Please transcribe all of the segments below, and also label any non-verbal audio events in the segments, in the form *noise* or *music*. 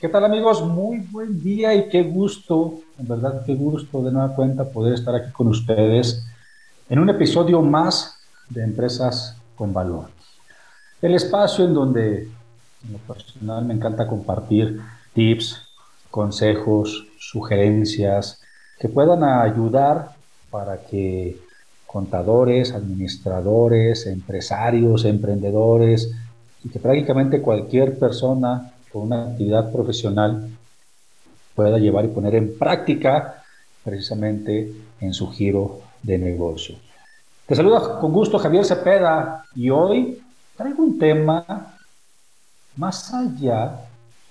¿Qué tal amigos? Muy buen día y qué gusto, en verdad qué gusto de nueva cuenta poder estar aquí con ustedes en un episodio más de Empresas con Valor. El espacio en donde en lo personal me encanta compartir tips, consejos, sugerencias que puedan ayudar para que contadores, administradores, empresarios, emprendedores y que prácticamente cualquier persona con una actividad profesional pueda llevar y poner en práctica precisamente en su giro de negocio. Te saluda con gusto Javier Cepeda y hoy traigo un tema más allá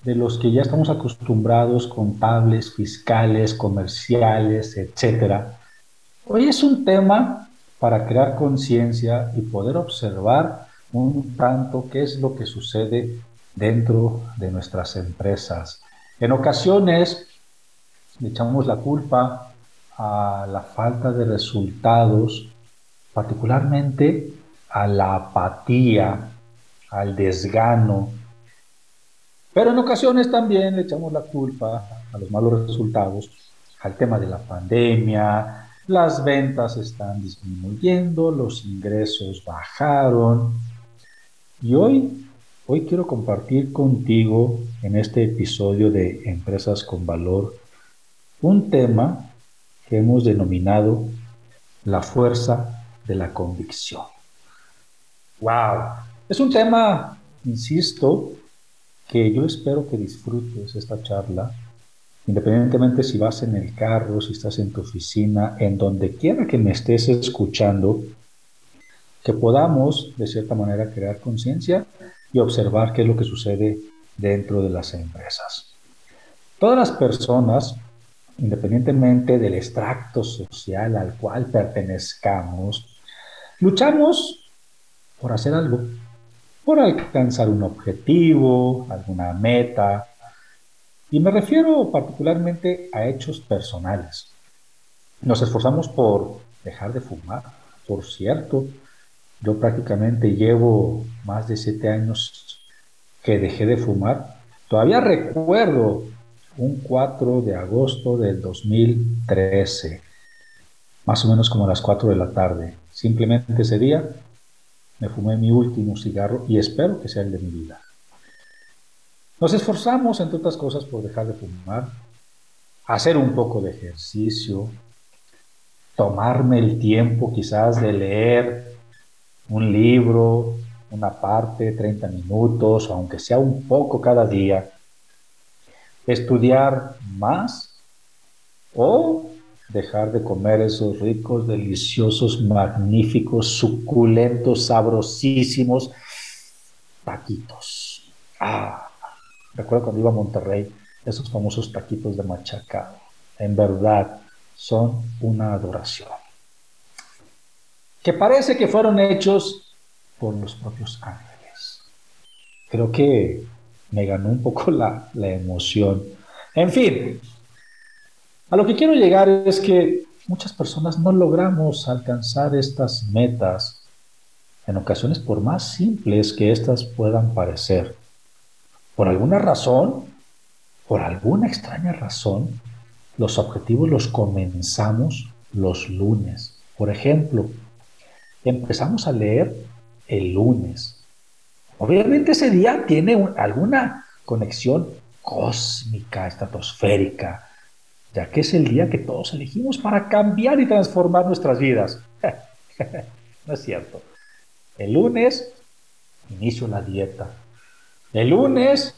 de los que ya estamos acostumbrados, contables, fiscales, comerciales, etcétera. Hoy es un tema para crear conciencia y poder observar un tanto qué es lo que sucede dentro de nuestras empresas. En ocasiones le echamos la culpa a la falta de resultados, particularmente a la apatía, al desgano, pero en ocasiones también le echamos la culpa a los malos resultados, al tema de la pandemia, las ventas están disminuyendo, los ingresos bajaron. Y hoy, hoy quiero compartir contigo en este episodio de Empresas con Valor un tema que hemos denominado la fuerza de la convicción. ¡Wow! Es un tema, insisto, que yo espero que disfrutes esta charla independientemente si vas en el carro, si estás en tu oficina, en donde quiera que me estés escuchando, que podamos de cierta manera crear conciencia y observar qué es lo que sucede dentro de las empresas. Todas las personas, independientemente del extracto social al cual pertenezcamos, luchamos por hacer algo, por alcanzar un objetivo, alguna meta, y me refiero particularmente a hechos personales. Nos esforzamos por dejar de fumar. Por cierto, yo prácticamente llevo más de siete años que dejé de fumar. Todavía recuerdo un 4 de agosto del 2013, más o menos como a las 4 de la tarde. Simplemente ese día me fumé mi último cigarro y espero que sea el de mi vida. Nos esforzamos, entre otras cosas, por dejar de fumar, hacer un poco de ejercicio, tomarme el tiempo quizás de leer un libro, una parte, 30 minutos, aunque sea un poco cada día, estudiar más o dejar de comer esos ricos, deliciosos, magníficos, suculentos, sabrosísimos taquitos. Ah, Recuerdo cuando iba a Monterrey, esos famosos taquitos de machacado. En verdad, son una adoración. Que parece que fueron hechos por los propios ángeles. Creo que me ganó un poco la, la emoción. En fin, a lo que quiero llegar es que muchas personas no logramos alcanzar estas metas, en ocasiones por más simples que éstas puedan parecer. Por alguna razón, por alguna extraña razón, los objetivos los comenzamos los lunes. Por ejemplo, empezamos a leer el lunes. Obviamente ese día tiene alguna conexión cósmica, estratosférica, ya que es el día que todos elegimos para cambiar y transformar nuestras vidas. *laughs* no es cierto. El lunes inicio la dieta. El lunes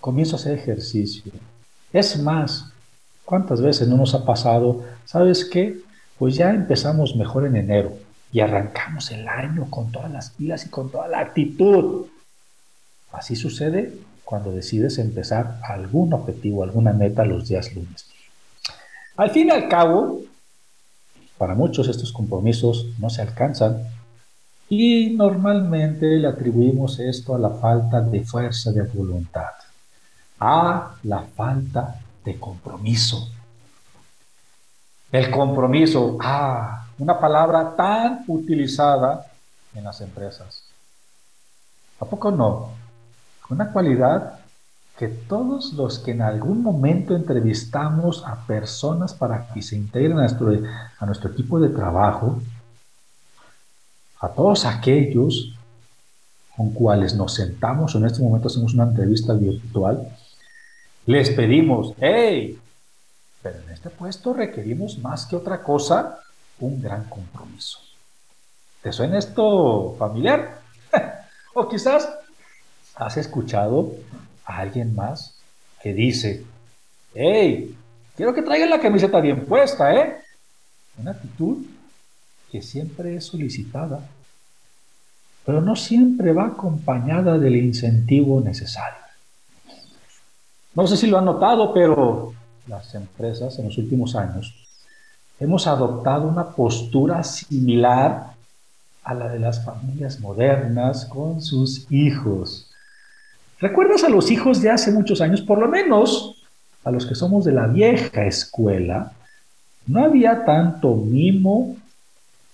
comienzo a hacer ejercicio. Es más, ¿cuántas veces no nos ha pasado? ¿Sabes qué? Pues ya empezamos mejor en enero y arrancamos el año con todas las pilas y con toda la actitud. Así sucede cuando decides empezar algún objetivo, alguna meta los días lunes. Al fin y al cabo, para muchos estos compromisos no se alcanzan y normalmente le atribuimos esto a la falta de fuerza de voluntad, a la falta de compromiso. El compromiso, ah, una palabra tan utilizada en las empresas. ¿A poco no? Una cualidad que todos los que en algún momento entrevistamos a personas para que se integren a nuestro, a nuestro equipo de trabajo, a todos aquellos con cuales nos sentamos, en este momento hacemos una entrevista virtual, les pedimos, hey, pero en este puesto requerimos más que otra cosa un gran compromiso. ¿Te suena esto familiar? *laughs* o quizás has escuchado a alguien más que dice, hey, quiero que traigan la camiseta bien puesta, ¿eh? Una actitud que siempre es solicitada, pero no siempre va acompañada del incentivo necesario. No sé si lo han notado, pero las empresas en los últimos años hemos adoptado una postura similar a la de las familias modernas con sus hijos. ¿Recuerdas a los hijos de hace muchos años? Por lo menos a los que somos de la vieja escuela, no había tanto mimo,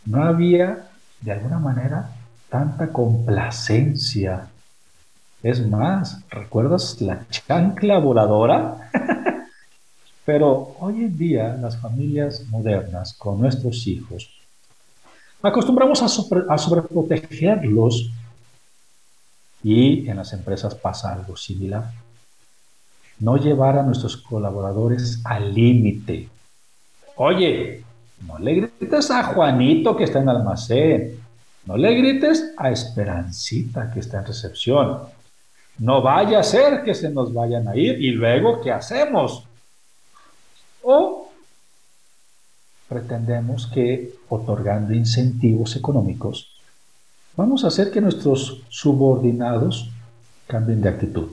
no había de alguna manera tanta complacencia. Es más, ¿recuerdas la chancla voladora? *laughs* Pero hoy en día las familias modernas con nuestros hijos acostumbramos a, sobreprotegerlos y en las empresas pasa algo similar. No llevar a nuestros colaboradores al límite. Oye, no le grites a Juanito que está en almacén. No le grites a Esperancita que está en recepción. No vaya a ser que se nos vayan a ir y luego, ¿qué hacemos? O pretendemos que otorgando incentivos económicos vamos a hacer que nuestros subordinados cambien de actitud.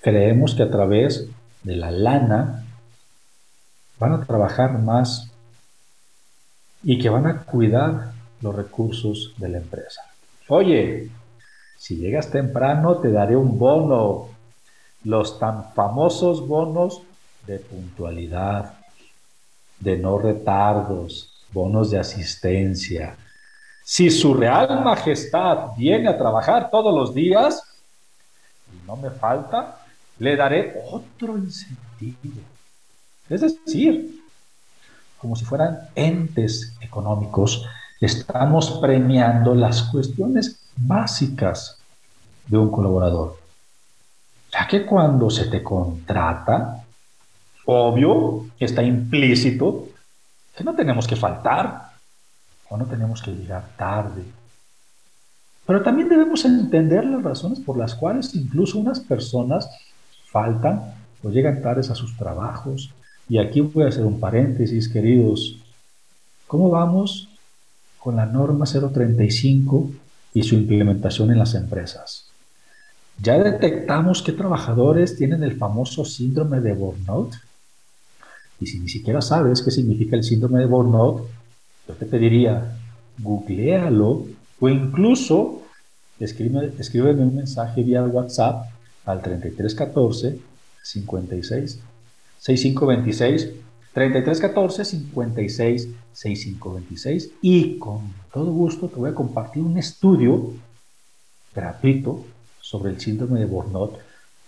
Creemos que a través de la lana van a trabajar más y que van a cuidar los recursos de la empresa. Oye, si llegas temprano te daré un bono, los tan famosos bonos de puntualidad, de no retardos, bonos de asistencia, si su real majestad viene a trabajar todos los días y no me falta, le daré otro incentivo. Es decir, como si fueran entes económicos, estamos premiando las cuestiones básicas de un colaborador. Ya que cuando se te contrata, obvio, está implícito que no tenemos que faltar, o no tenemos que llegar tarde. Pero también debemos entender las razones por las cuales incluso unas personas faltan o llegan tardes a sus trabajos. Y aquí voy a hacer un paréntesis, queridos. ¿Cómo vamos con la norma 035 y su implementación en las empresas? Ya detectamos que trabajadores tienen el famoso síndrome de burnout. Y si ni siquiera sabes qué significa el síndrome de burnout, yo te pediría, googlealo o incluso escríbeme, escríbeme un mensaje vía WhatsApp al 3314 56 6526 3314 56 6526 y con todo gusto te voy a compartir un estudio gratuito sobre el síndrome de burnout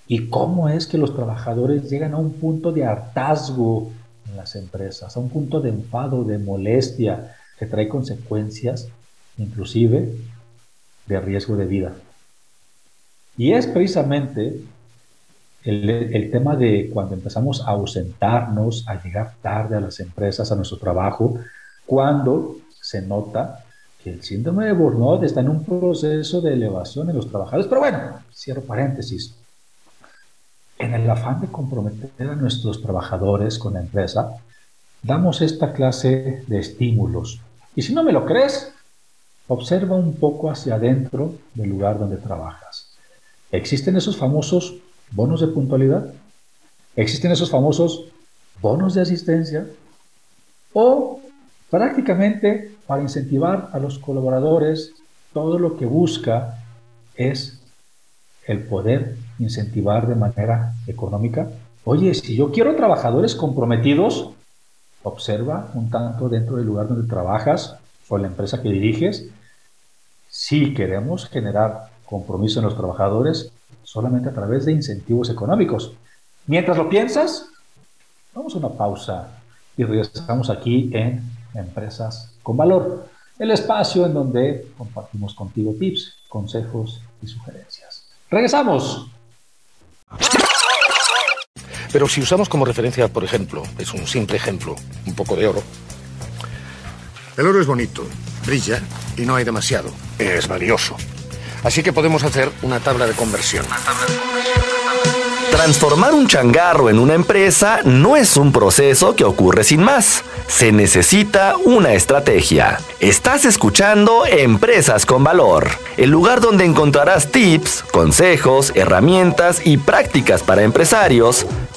y cómo es que los trabajadores llegan a un punto de hartazgo en las empresas, a un punto de enfado, de molestia, que trae consecuencias, inclusive de riesgo de vida. Y es precisamente el, tema de cuando empezamos a ausentarnos, a llegar tarde a las empresas, a nuestro trabajo, cuando se nota que el síndrome de burnout está en un proceso de elevación en los trabajadores. Pero bueno, cierro paréntesis. En el afán de comprometer a nuestros trabajadores con la empresa, damos esta clase de estímulos. Y si no me lo crees, observa un poco hacia adentro del lugar donde trabajas. ¿Existen esos famosos bonos de puntualidad? ¿Existen esos famosos bonos de asistencia? ¿O prácticamente para incentivar a los colaboradores, todo lo que busca es el poder incentivar de manera económica? Oye, si yo quiero trabajadores comprometidos, observa un tanto dentro del lugar donde trabajas o la empresa que diriges. Si queremos generar compromiso en los trabajadores, solamente a través de incentivos económicos. Mientras lo piensas, vamos a una pausa y regresamos aquí en Empresas con Valor, el espacio en donde compartimos contigo tips, consejos y sugerencias. Regresamos. Pero si usamos como referencia, por ejemplo, es un simple ejemplo, un poco de oro. El oro es bonito, brilla y no hay demasiado. Es valioso. Así que podemos hacer una tabla de conversión. Transformar un changarro en una empresa no es un proceso que ocurre sin más. Se necesita una estrategia. Estás escuchando Empresas con Valor, el lugar donde encontrarás tips, consejos, herramientas y prácticas para empresarios,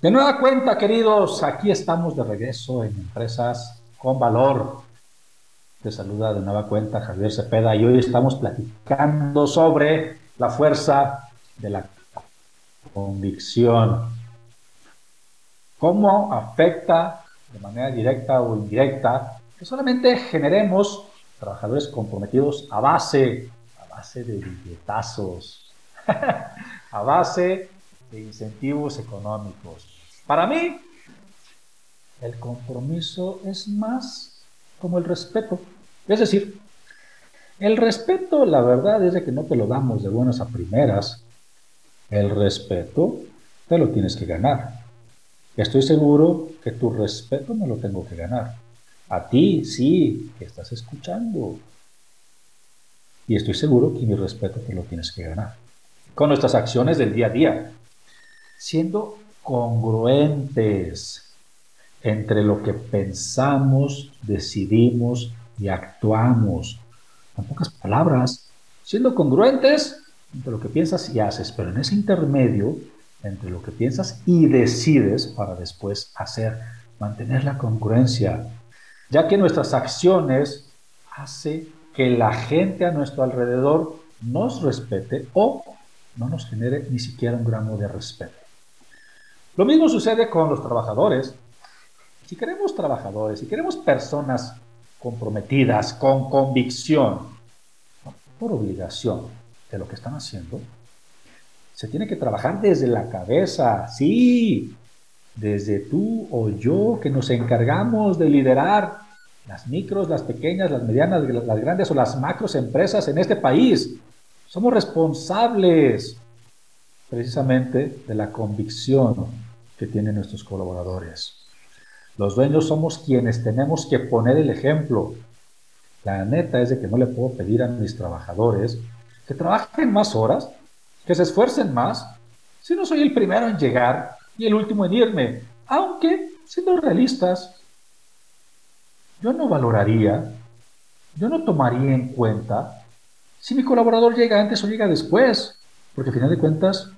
De nueva cuenta, queridos, aquí estamos de regreso en Empresas con Valor. Te saluda de nueva cuenta Javier Cepeda y hoy estamos platicando sobre la fuerza de la convicción. ¿Cómo afecta de manera directa o indirecta que solamente generemos trabajadores comprometidos a base, a base de billetazos, *laughs* a base de incentivos económicos? Para mí, el compromiso es más como el respeto. Es decir, el respeto, la verdad es de que no te lo damos de buenas a primeras. El respeto te lo tienes que ganar. Estoy seguro que tu respeto me lo tengo que ganar. A ti, sí, que estás escuchando. Y estoy seguro que mi respeto te lo tienes que ganar. Con nuestras acciones del día a día. Siendo congruentes entre lo que pensamos, decidimos y actuamos. En pocas palabras, siendo congruentes entre lo que piensas y haces, pero en ese intermedio, entre lo que piensas y decides para después hacer, mantener la congruencia, ya que nuestras acciones hace que la gente a nuestro alrededor nos respete o no nos genere ni siquiera un gramo de respeto. Lo mismo sucede con los trabajadores. Si queremos trabajadores, si queremos personas comprometidas, con convicción, por obligación de lo que están haciendo, se tiene que trabajar desde la cabeza, sí, desde tú o yo que nos encargamos de liderar las micros, las pequeñas, las medianas, las grandes o las macros empresas en este país. Somos responsables precisamente de la convicción que tienen nuestros colaboradores. Los dueños somos quienes tenemos que poner el ejemplo. La neta es de que no le puedo pedir a mis trabajadores que trabajen más horas, que se esfuercen más, si no soy el primero en llegar y el último en irme. Aunque, siendo realistas, yo no valoraría, yo no tomaría en cuenta si mi colaborador llega antes o llega después, porque al final de cuentas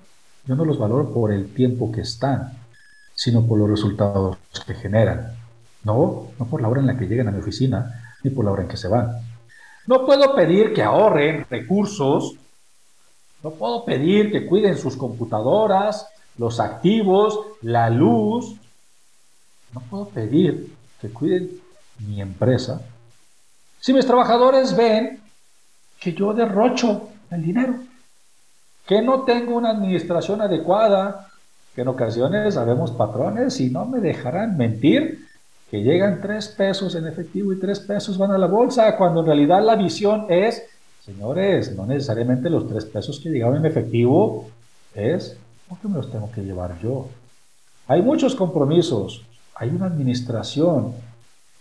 yo no los valoro por el tiempo que están, sino por los resultados que generan. No, no por la hora en la que llegan a mi oficina, ni por la hora en que se van. No puedo pedir que ahorren recursos, no puedo pedir que cuiden sus computadoras, los activos, la luz, no puedo pedir que cuiden mi empresa si mis trabajadores ven que yo derrocho el dinero, que no tengo una administración adecuada, que en ocasiones sabemos patrones y no me dejarán mentir que llegan tres pesos en efectivo y tres pesos van a la bolsa, cuando en realidad la visión es, señores, no necesariamente los tres pesos que llegaron en efectivo es porque me los tengo que llevar yo. Hay muchos compromisos, hay una administración,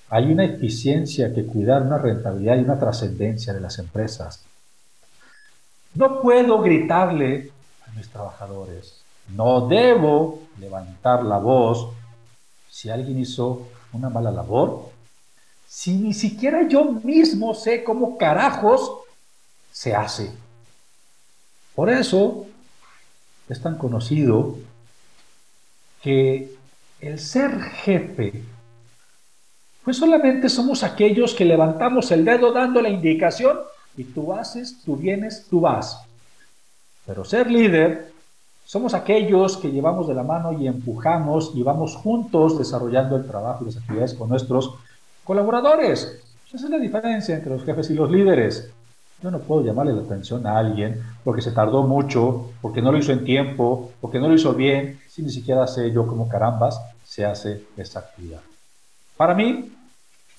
hay una eficiencia que cuidar, una rentabilidad y una trascendencia de las empresas. No puedo gritarle a mis trabajadores, no debo levantar la voz si alguien hizo una mala labor, si ni siquiera yo mismo sé cómo carajos se hace. Por eso es tan conocido que el ser jefe, pues solamente somos aquellos que levantamos el dedo dando la indicación y tú haces, tú vienes, tú vas. Pero ser líder, somos aquellos que llevamos de la mano y empujamos y vamos juntos desarrollando el trabajo y las actividades con nuestros colaboradores. Esa es la diferencia entre los jefes y los líderes. Yo no puedo llamarle la atención a alguien porque se tardó mucho, porque no lo hizo en tiempo, porque no lo hizo bien, si ni siquiera sé yo cómo carambas se hace esa actividad. Para mí,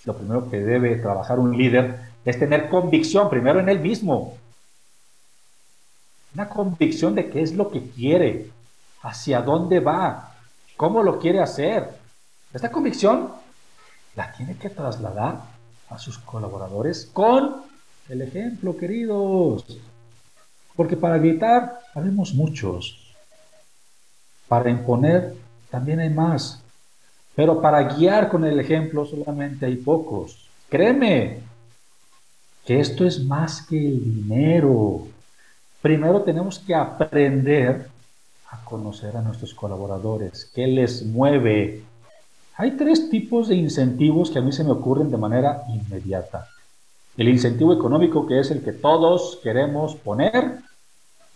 lo primero que debe trabajar un líder es tener convicción, primero en él mismo. Una convicción de qué es lo que quiere, hacia dónde va, cómo lo quiere hacer. Esta convicción la tiene que trasladar a sus colaboradores con el ejemplo, queridos. Porque para gritar habemos muchos. Para imponer también hay más. Pero para guiar con el ejemplo solamente hay pocos. Créeme que esto es más que el dinero. Primero tenemos que aprender a conocer a nuestros colaboradores, qué les mueve. Hay tres tipos de incentivos que a mí se me ocurren de manera inmediata. El incentivo económico que es el que todos queremos poner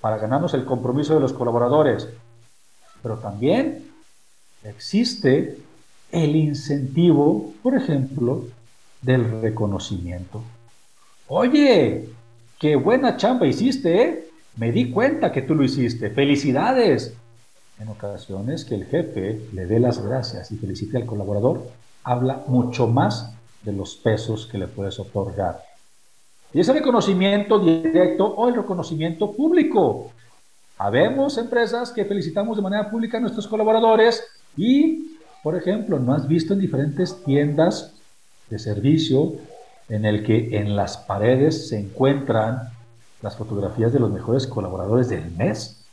para ganarnos el compromiso de los colaboradores. Pero también existe el incentivo, por ejemplo, del reconocimiento. Oye, qué buena chamba hiciste, ¿eh? Me di cuenta que tú lo hiciste. Felicidades. En ocasiones que el jefe le dé las gracias y felicite al colaborador, habla mucho más de los pesos que le puedes otorgar. Y ese reconocimiento directo o el reconocimiento público. Habemos empresas que felicitamos de manera pública a nuestros colaboradores y, por ejemplo, ¿no has visto en diferentes tiendas de servicio en el que en las paredes se encuentran las fotografías de los mejores colaboradores del mes?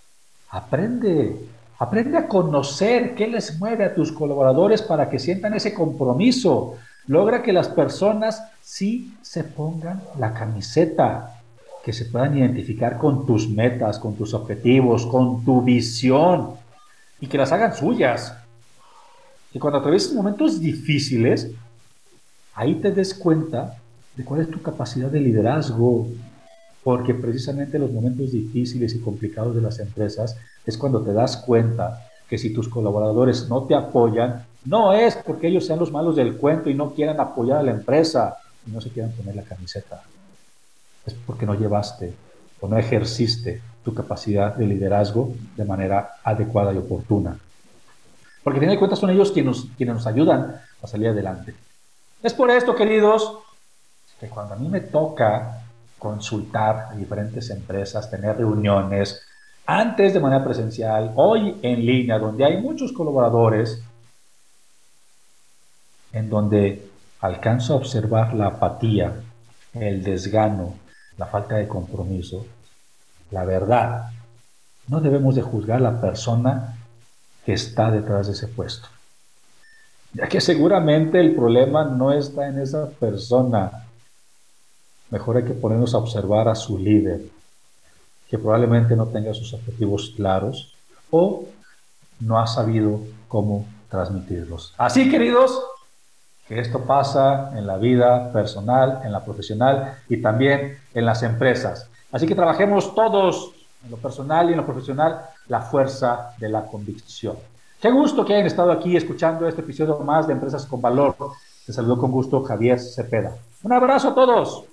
Aprende, aprende a conocer qué les mueve a tus colaboradores para que sientan ese compromiso. Logra que las personas sí se pongan la camiseta, que se puedan identificar con tus metas, con tus objetivos, con tu visión y que las hagan suyas. Y cuando atravieses momentos difíciles, ahí te des cuenta de cuál es tu capacidad de liderazgo, porque precisamente los momentos difíciles y complicados de las empresas es cuando te das cuenta que si tus colaboradores no te apoyan, no es porque ellos sean los malos del cuento y no quieran apoyar a la empresa y no se quieran poner la camiseta. Es porque no llevaste o no ejerciste tu capacidad de liderazgo de manera adecuada y oportuna. Porque a fin de cuentas son ellos quienes quienes nos ayudan a salir adelante. Es por esto, queridos, que cuando a mí me toca consultar a diferentes empresas, tener reuniones, antes de manera presencial, hoy en línea, donde hay muchos colaboradores, en donde alcanzo a observar la apatía, el desgano, la falta de compromiso, la verdad, no debemos de juzgar a la persona que está detrás de ese puesto. Ya que seguramente el problema no está en esa persona. Mejor hay que ponernos a observar a su líder, que probablemente no tenga sus objetivos claros o no ha sabido cómo transmitirlos. Así, queridos, que esto pasa en la vida personal, en la profesional y también en las empresas. Así que trabajemos todos en lo personal y en lo profesional la fuerza de la convicción. Qué gusto que hayan estado aquí escuchando este episodio más de Empresas con Valor. Te saludo con gusto Javier Cepeda. Un abrazo a todos.